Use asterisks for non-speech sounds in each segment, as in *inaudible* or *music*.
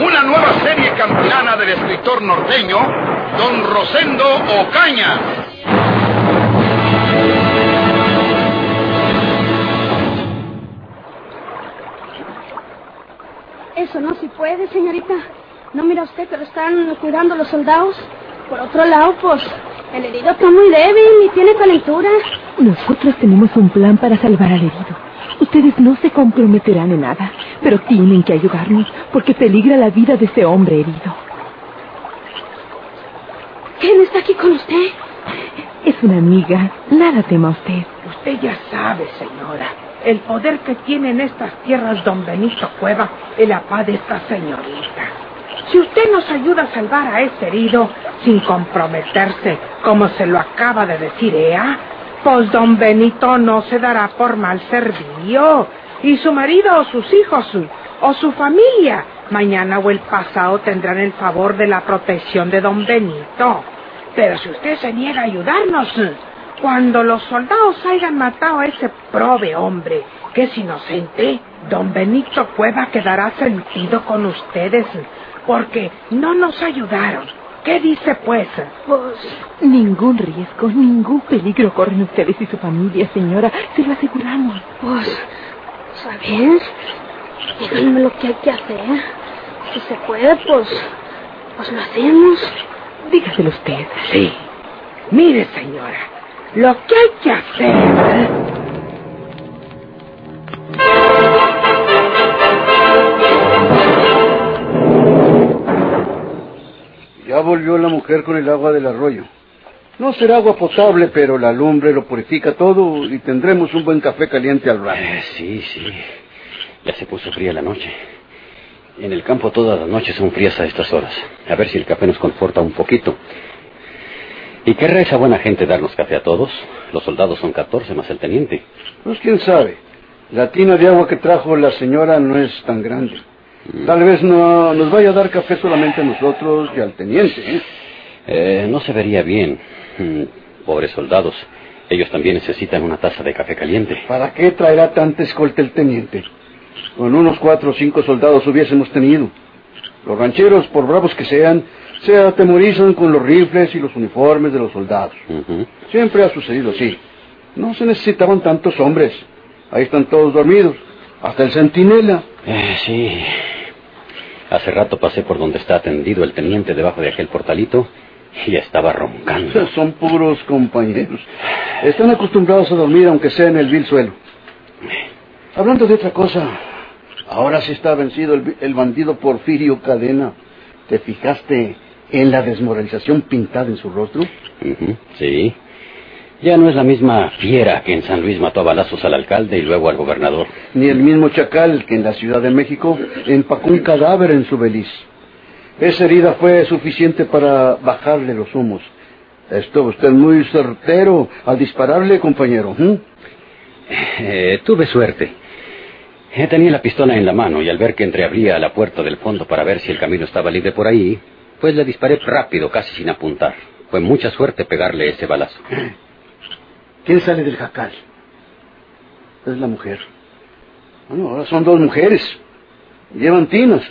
Una nueva serie campilana del escritor norteño, don Rosendo Ocaña. Eso no se puede, señorita. ¿No mira usted que lo están cuidando los soldados? Por otro lado, pues, el herido está muy débil y tiene calentura. Nosotros tenemos un plan para salvar al herido. Ustedes no se comprometerán en nada, pero tienen que ayudarnos porque peligra la vida de ese hombre herido. ¿Quién está aquí con usted? Es una amiga. Nada tema usted. Usted ya sabe, señora, el poder que tiene en estas tierras don Benito Cueva y la paz de esta señorita. Si usted nos ayuda a salvar a ese herido sin comprometerse, como se lo acaba de decir Ea, pues don Benito no se dará por mal servido. Y su marido o sus hijos o su familia, mañana o el pasado tendrán el favor de la protección de don Benito. Pero si usted se niega a ayudarnos, cuando los soldados hayan matado a ese prove hombre que es inocente, don Benito Cueva quedará sentido con ustedes porque no nos ayudaron. ¿Qué dice, pues? Pues ningún riesgo, ningún peligro corren ustedes y su familia, señora. Se lo aseguramos. Pues, ¿sabes? Díganme lo que hay que hacer. Si se puede, pues, pues lo hacemos. Dígaselo usted. Sí. Mire, señora, lo que hay que hacer... Volvió la mujer con el agua del arroyo. No será agua potable, pero la lumbre lo purifica todo y tendremos un buen café caliente al rato. Eh, sí, sí. Ya se puso fría la noche. En el campo todas las noches son frías a estas horas. A ver si el café nos conforta un poquito. ¿Y querrá esa buena gente darnos café a todos? Los soldados son 14 más el teniente. Pues quién sabe. La tina de agua que trajo la señora no es tan grande. Tal vez no nos vaya a dar café solamente a nosotros y al teniente. ¿eh? Eh, no se vería bien. Mm, Pobres soldados. Ellos también necesitan una taza de café caliente. ¿Para qué traerá tanta escolta el teniente? Con unos cuatro o cinco soldados hubiésemos tenido. Los rancheros, por bravos que sean, se atemorizan con los rifles y los uniformes de los soldados. Siempre ha sucedido así. No se necesitaban tantos hombres. Ahí están todos dormidos. Hasta el centinela. Eh, sí. Hace rato pasé por donde está atendido el teniente debajo de aquel portalito y estaba roncando. *laughs* Son puros compañeros. Están acostumbrados a dormir aunque sea en el vil suelo. Hablando de otra cosa, ahora sí está vencido el, el bandido Porfirio Cadena. ¿Te fijaste en la desmoralización pintada en su rostro? Sí. Ya no es la misma fiera que en San Luis mató a balazos al alcalde y luego al gobernador. Ni el mismo chacal que en la Ciudad de México empacó un cadáver en su beliz. Esa herida fue suficiente para bajarle los humos. Estuvo usted muy certero al dispararle, compañero. Eh, tuve suerte. Eh, tenía la pistola en la mano y al ver que entreabría la puerta del fondo para ver si el camino estaba libre por ahí, pues le disparé rápido, casi sin apuntar. Fue mucha suerte pegarle ese balazo. ¿Quién sale del jacal? Es la mujer. Bueno, ahora son dos mujeres. Llevan tinas.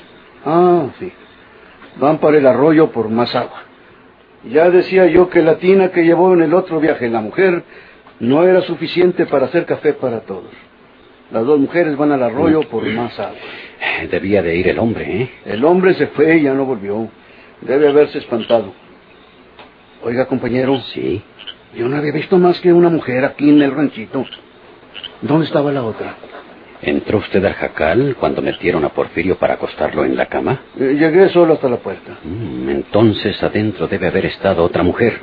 Ah, sí. Van para el arroyo por más agua. Ya decía yo que la tina que llevó en el otro viaje la mujer no era suficiente para hacer café para todos. Las dos mujeres van al arroyo por más agua. Debía de ir el hombre, ¿eh? El hombre se fue y ya no volvió. Debe haberse espantado. Oiga, compañero. Sí. Yo no había visto más que una mujer aquí en el ranchito. ¿Dónde estaba la otra? ¿Entró usted al jacal cuando metieron a Porfirio para acostarlo en la cama? Eh, llegué solo hasta la puerta. Mm, entonces adentro debe haber estado otra mujer.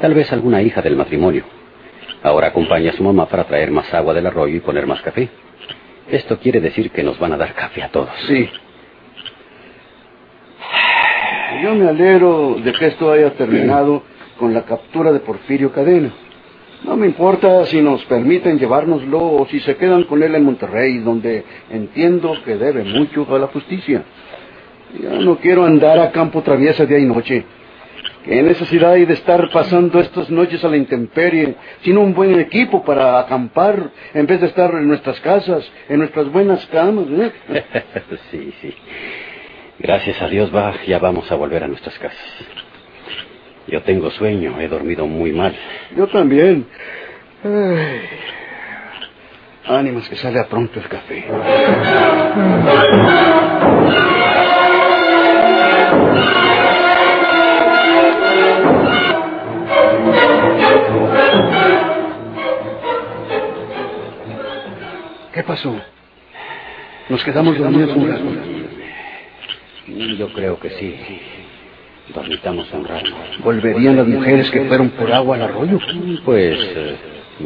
Tal vez alguna hija del matrimonio. Ahora acompaña a su mamá para traer más agua del arroyo y poner más café. Esto quiere decir que nos van a dar café a todos. Sí. Yo me alegro de que esto haya terminado con la captura de Porfirio Cadena. No me importa si nos permiten llevárnoslo o si se quedan con él en Monterrey, donde entiendo que debe mucho a la justicia. Ya no quiero andar a campo traviesa día y noche. ¿Qué necesidad hay de estar pasando estas noches a la intemperie, sin un buen equipo para acampar, en vez de estar en nuestras casas, en nuestras buenas camas? eh? *laughs* sí, sí. Gracias a Dios va, ya vamos a volver a nuestras casas. Yo tengo sueño, he dormido muy mal. Yo también. Ay. Ánimas que sale a pronto el café. ¿Qué pasó? Nos quedamos dormidos un rato. Yo creo que sí. Dormitamos un rato. ¿Volverían las mujeres que fueron por agua al arroyo? Pues eh,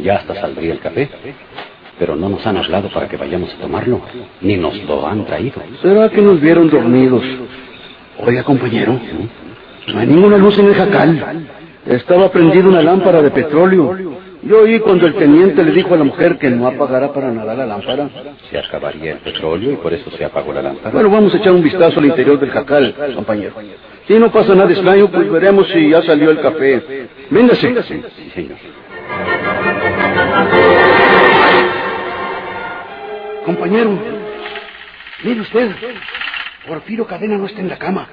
ya hasta saldría el café. Pero no nos han hablado para que vayamos a tomarlo. Ni nos lo han traído. ¿Será que nos vieron dormidos? Oiga, compañero, no hay ninguna luz en el jacal. Estaba prendida una lámpara de petróleo. Yo oí cuando el teniente le dijo a la mujer que no apagara para nada la lámpara. Se acabaría el petróleo y por eso se apagó la lámpara. Bueno, vamos a echar un vistazo al interior del jacal, compañero. Si no pasa nada extraño, pues veremos si ya salió el café. Véngase. Sí, señor. Compañero, mire usted. Porfirio Cadena no está en la cama.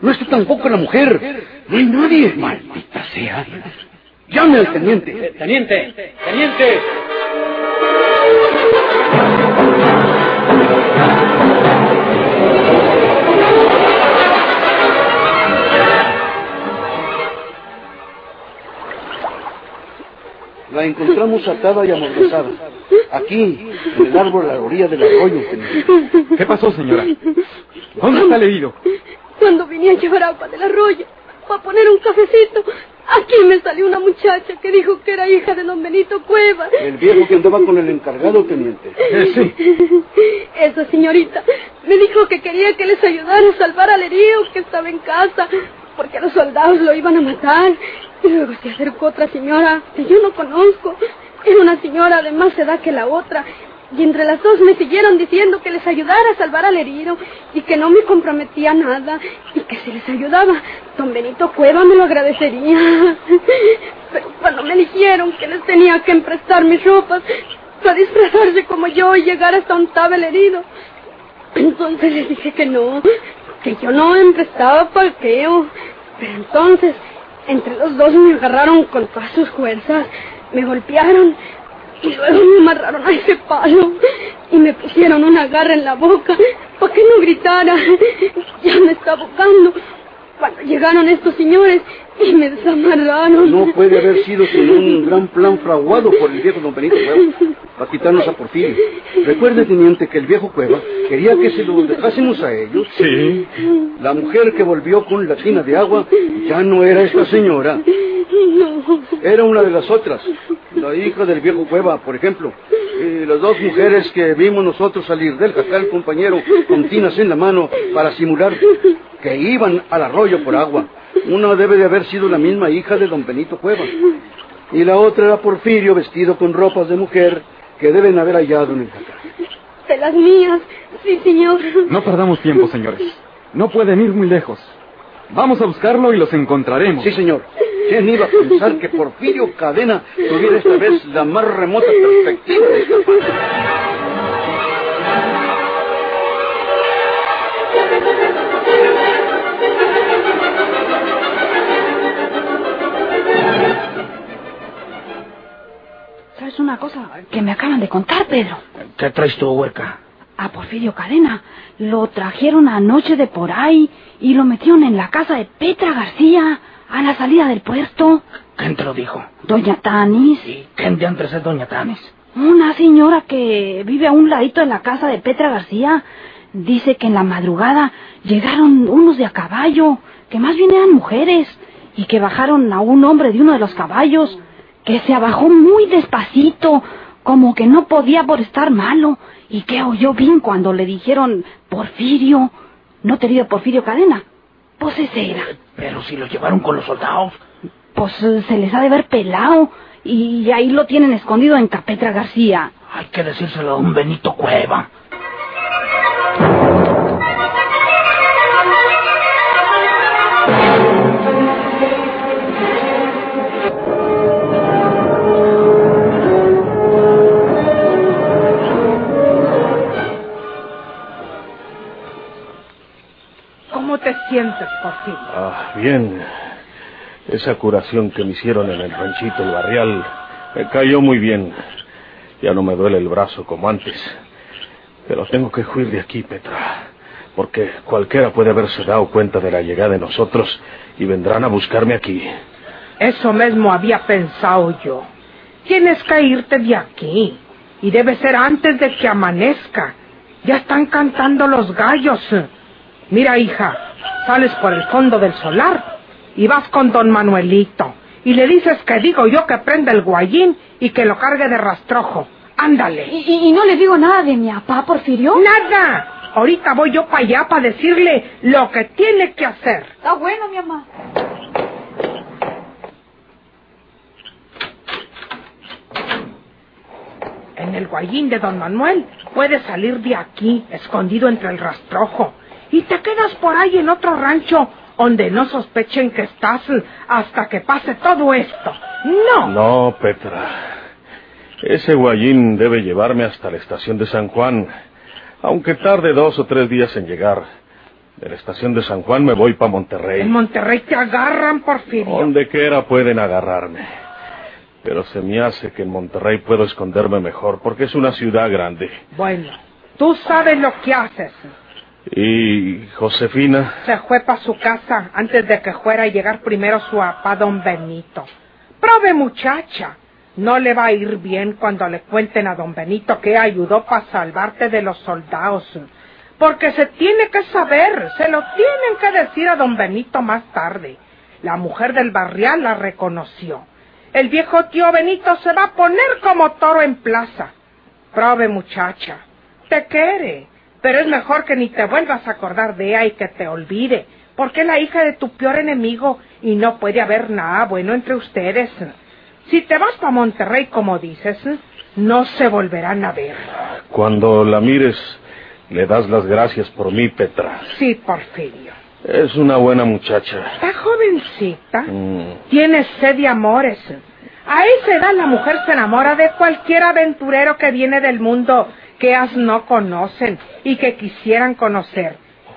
No está tampoco la mujer. No hay nadie. Maldita sea. Llame al teniente. Teniente, teniente. La encontramos atada y amordazada. Aquí, en el árbol a la orilla del arroyo, teniente. ¿Qué pasó, señora? ¿Dónde está el herido? Cuando vine a llevar agua del arroyo para poner un cafecito, aquí me salió una muchacha que dijo que era hija de don Benito Cueva. El viejo que andaba con el encargado, teniente. Sí. Esa señorita me dijo que quería que les ayudara a salvar al herido que estaba en casa, porque los soldados lo iban a matar. Y luego se acercó otra señora que yo no conozco. Era una señora de más edad que la otra. Y entre las dos me siguieron diciendo que les ayudara a salvar al herido y que no me comprometía nada y que si les ayudaba, don Benito Cueva me lo agradecería. Pero cuando me dijeron que les tenía que emprestar mis ropas para disfrazarse como yo y llegar hasta un el herido, entonces les dije que no, que yo no emprestaba parqueo. Pero entonces, entre los dos me agarraron con todas sus fuerzas, me golpearon y luego me amarraron a ese palo y me pusieron una garra en la boca para que no gritara. Ya me estaba ahogando cuando llegaron estos señores y me desamarraron. No puede haber sido sino un gran plan fraguado por el viejo don Benito Cueva para quitarnos a Porfirio. Recuerde, teniente, que el viejo Cueva quería que se lo dejásemos a ellos. Sí. La mujer que volvió con la tina de agua ya no era esta señora. No. Era una de las otras. La hija del viejo Cueva, por ejemplo. Y las dos mujeres que vimos nosotros salir del jacal, compañero, con tinas en la mano para simular que iban al arroyo por agua. Una debe de haber sido la misma hija de don Benito Cueva. Y la otra era Porfirio vestido con ropas de mujer que deben haber hallado en el jacal. De las mías, sí, señor. No perdamos tiempo, señores. No pueden ir muy lejos. Vamos a buscarlo y los encontraremos. Sí, señor. ¿Quién iba a pensar que Porfirio Cadena tuviera esta vez la más remota perspectiva de escapar? ¿Sabes una cosa que me acaban de contar, Pedro? ¿Qué traes tú, huerca? A Porfirio Cadena lo trajeron anoche de por ahí y lo metieron en la casa de Petra García a la salida del puerto. ¿Quién te lo dijo? Doña Tanis, ¿Y quién de antes es doña Tanis? una señora que vive a un ladito de la casa de Petra García, dice que en la madrugada llegaron unos de a caballo, que más bien eran mujeres, y que bajaron a un hombre de uno de los caballos, que se abajó muy despacito, como que no podía por estar malo, y que oyó bien cuando le dijeron Porfirio, no te digo Porfirio Cadena, pues ese era. Pero si lo llevaron con los soldados. pues se les ha de ver pelado. Y ahí lo tienen escondido en Capetra García. Hay que decírselo a un Benito Cueva. Bien. Esa curación que me hicieron en el ranchito El Barrial me cayó muy bien. Ya no me duele el brazo como antes. Pero tengo que huir de aquí, Petra. Porque cualquiera puede haberse dado cuenta de la llegada de nosotros y vendrán a buscarme aquí. Eso mismo había pensado yo. Tienes que irte de aquí. Y debe ser antes de que amanezca. Ya están cantando los gallos. Mira, hija, sales por el fondo del solar y vas con don Manuelito. Y le dices que digo yo que prenda el guayín y que lo cargue de rastrojo. Ándale. ¿Y, y- y no le digo nada de mi papá, Porfirio? ¡Nada! Ahorita voy yo para allá para decirle lo que tiene que hacer. Está bueno, mi mamá. En el guayín de don Manuel puedes salir de aquí, escondido entre el rastrojo, y te quedas por ahí en otro rancho donde no sospechen que estás hasta que pase todo esto. No. No, Petra. Ese guayín debe llevarme hasta la estación de San Juan, aunque tarde dos o tres días en llegar. De la estación de San Juan me voy para Monterrey. En Monterrey te agarran, Porfirio. Donde quiera pueden agarrarme. Pero se me hace que en Monterrey puedo esconderme mejor, porque es una ciudad grande. Bueno, tú sabes lo que haces. Y Josefina, Se fue para su casa antes de que fuera a llegar primero su papá don Benito. Prove muchacha, no le va a ir bien cuando le cuenten a don Benito que ayudó para salvarte de los soldados. Porque se tiene que saber, se lo tienen que decir a don Benito más tarde. La mujer del barrial la reconoció. El viejo tío Benito se va a poner como toro en plaza. Prove muchacha, te quiere, pero es mejor que ni te vuelvas a acordar de ella y que te olvide, porque es la hija de tu peor enemigo y no puede haber nada bueno entre ustedes. Si te vas para Monterrey, como dices, no se volverán a ver. cuando la mires, le das las gracias por mí, Petra. Sí, Porfirio. Es una buena muchacha. Está jovencita. Mm, Tiene sed de amores. A esa edad la mujer se enamora de cualquier aventurero que viene del mundo que ellas no conocen y que quisieran conocer.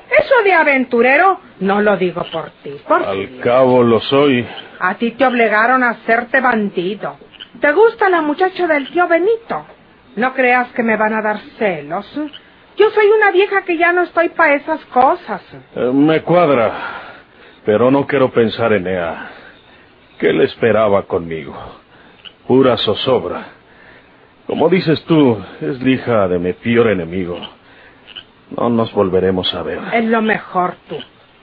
Eso de aventurero no lo digo por ti, al Porfirio. cabo lo soy. A ti te obligaron a hacerte bandido. ¿Te gusta la muchacha del tío Benito? No creas que me van a dar celos. Yo soy una vieja que ya no estoy para esas cosas. Eh, me cuadra, pero no quiero pensar en ella. ¿Qué le esperaba conmigo? Pura zozobra. Como dices tú, es la hija de mi peor enemigo. No nos volveremos a ver. Es lo mejor tú.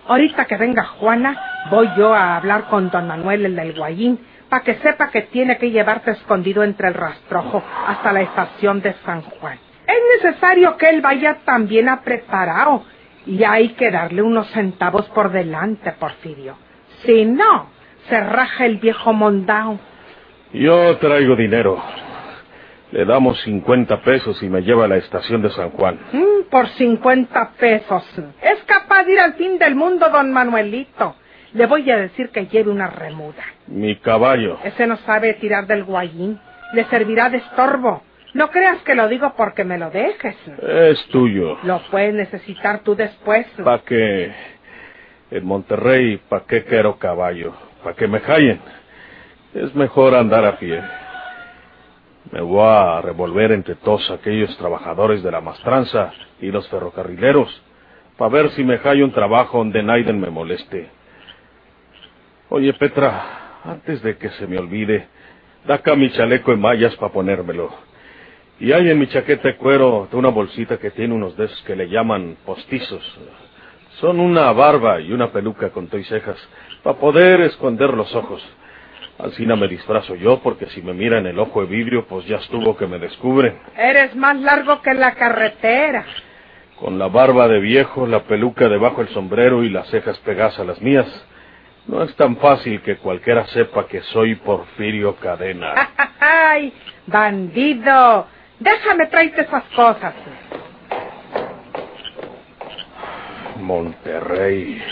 Ahorita que venga Juana, voy yo a hablar con don Manuel, el del Guayín, para que sepa que tiene que llevarte escondido entre el rastrojo hasta la estación de San Juan. Es necesario que él vaya también a preparado y hay que darle unos centavos por delante, Porfirio. Si no, se raja el viejo mondao. Yo traigo dinero. Le damos 50 pesos y me lleva a la estación de San Juan. Mm, por 50 pesos. Es capaz de ir al fin del mundo, don Manuelito. Le voy a decir que lleve una remuda. Mi caballo. Ese no sabe tirar del guayín. Le servirá de estorbo. No creas que lo digo porque me lo dejes. Es tuyo. Lo puedes necesitar tú después. ¿Para qué? En Monterrey, ¿para qué quiero caballo? ¿Para que me callen? Es mejor andar a pie. Me voy a revolver entre todos aquellos trabajadores de la mastranza y los ferrocarrileros para ver si me hallo un trabajo donde nadie me moleste. Oye, Petra, antes de que se me olvide, da acá mi chaleco en mallas para ponérmelo. Y hay en mi chaqueta de cuero una bolsita que tiene unos de esos que le llaman postizos. Son una barba y una peluca con y cejas para poder esconder los ojos. Así no me disfrazo yo, porque si me miran el ojo de vidrio, pues ya estuvo que me descubren. Eres más largo que la carretera. Con la barba de viejo, la peluca debajo del sombrero y las cejas pegadas a las mías, No es tan fácil que cualquiera sepa que soy Porfirio Cadena. *laughs* ¡Ay, bandido! Déjame traerte esas cosas. Monterrey.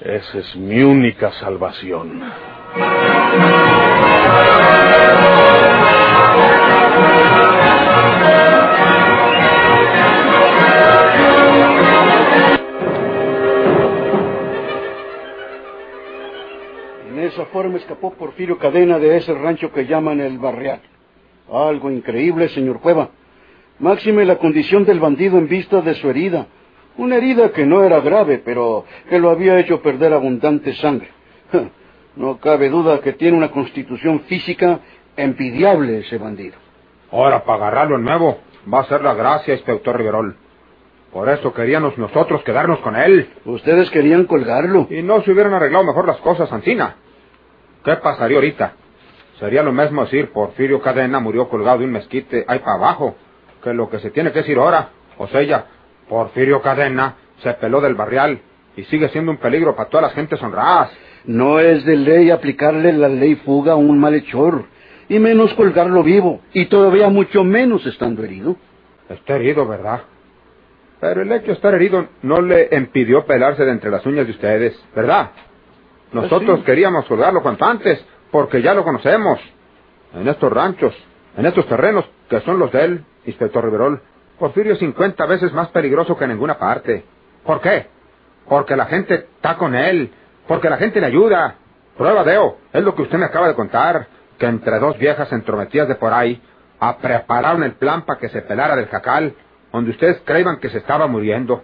Esa es mi única salvación. En esa forma escapó Porfirio Cadena de ese rancho que llaman el Barrial. Algo increíble, señor Cueva. Máxime la condición del bandido en vista de su herida. Una herida que no era grave, pero que lo había hecho perder abundante sangre. No cabe duda que tiene una constitución física envidiable ese bandido. Ahora, para agarrarlo de nuevo, va a ser la gracia, inspector Riverol. Por eso queríamos nosotros quedarnos con él. Ustedes querían colgarlo. Y no se hubieran arreglado mejor las cosas, Ancina. ¿Qué pasaría ahorita? Sería lo mismo decir Porfirio Cadena murió colgado de un mezquite ahí para abajo, que lo que se tiene que decir ahora. O sea, Porfirio Cadena se peló del barrial y sigue siendo un peligro para todas las gentes honradas. No es de ley aplicarle la ley fuga a un malhechor, y menos colgarlo vivo, y todavía mucho menos estando herido. Está herido, ¿verdad? Pero el hecho de estar herido no le impidió pelarse de entre las uñas de ustedes, ¿verdad? Nosotros sí. queríamos colgarlo cuanto antes, porque ya lo conocemos. En estos ranchos, en estos terrenos, que son los de él, inspector Riverol, Porfirio es 50 veces más peligroso que en ninguna parte. ¿Por qué? Porque la gente está con él, porque la gente le ayuda. Prueba Deo, es lo que usted me acaba de contar, que entre dos viejas entrometidas de por ahí, a prepararon el plan para que se pelara del jacal, donde ustedes creían que se estaba muriendo.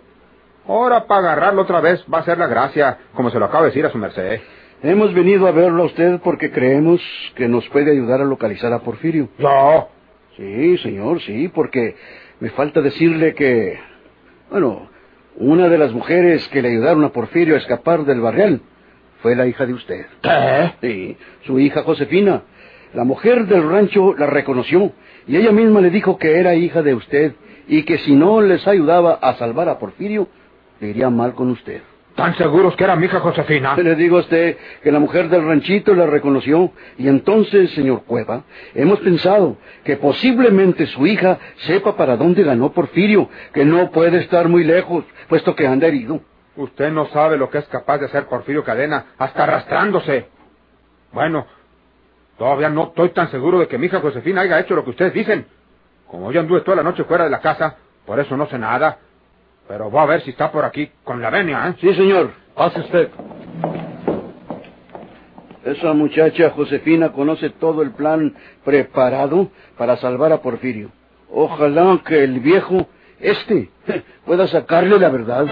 Ahora para agarrarlo otra vez va a ser la gracia, como se lo acabo de decir a su merced. Hemos venido a verlo a usted porque creemos que nos puede ayudar a localizar a Porfirio. ¿Yo? Sí, señor, sí, porque me falta decirle que, bueno, una de las mujeres que le ayudaron a Porfirio a escapar del barrial fue la hija de usted. ¿Qué? Sí, su hija Josefina. La mujer del rancho la reconoció y ella misma le dijo que era hija de usted y que si no les ayudaba a salvar a Porfirio, le iría mal con usted. ¿Tan seguros que era mi hija Josefina? Le digo a usted que la mujer del ranchito la reconoció y entonces, señor Cueva, hemos pensado que posiblemente su hija sepa para dónde ganó Porfirio, que no puede estar muy lejos, puesto que anda herido. Usted no sabe lo que es capaz de hacer Porfirio Cadena, hasta arrastrándose. Bueno, todavía no estoy tan seguro de que mi hija Josefina haya hecho lo que ustedes dicen. Como yo anduve toda la noche fuera de la casa, por eso no sé nada. Pero voy a ver si está por aquí con la venia, ¿eh? Sí, señor. Pase usted. Esa muchacha Josefina conoce todo el plan preparado para salvar a Porfirio. Ojalá que el viejo, este, *laughs* pueda sacarle la verdad.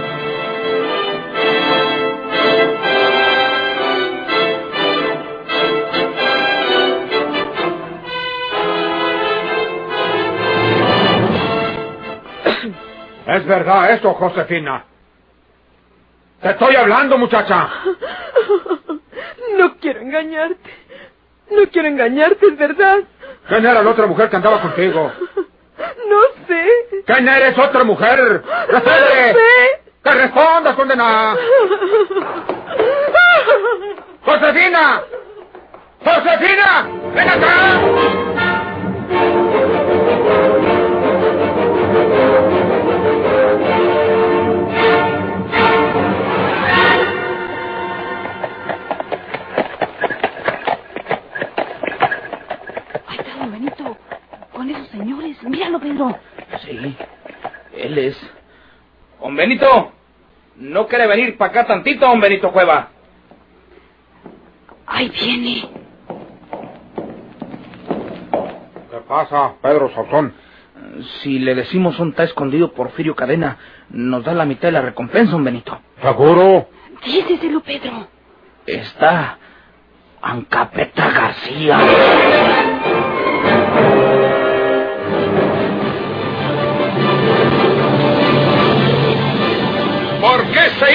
Es verdad eso, Josefina. Te estoy hablando, muchacha. *laughs* No quiero engañarte. No quiero engañarte, es verdad. ¿Quién era la otra mujer que andaba contigo? *laughs* No sé. ¿Quién eres otra mujer? ¡Responde! *laughs* No sé. ¡Que respondas, condenada! ¡Josefina! ¡Josefina! ¡Ven acá! Señores. Míralo, Pedro. Sí, él es. Don Benito, ¿no quiere venir para acá tantito, don Benito Cueva? Ahí viene. ¿Qué pasa, Pedro Sauzón? Si le decimos un está escondido Porfirio Cadena, nos da la mitad de la recompensa, don Benito. ¿Seguro? Díceselo, Pedro. Está Ancapeta García.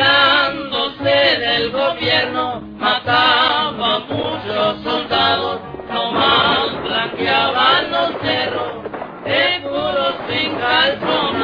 burlándose del gobierno, mataba a muchos soldados, nomás blanqueaban los cerros, seguros sin calzón.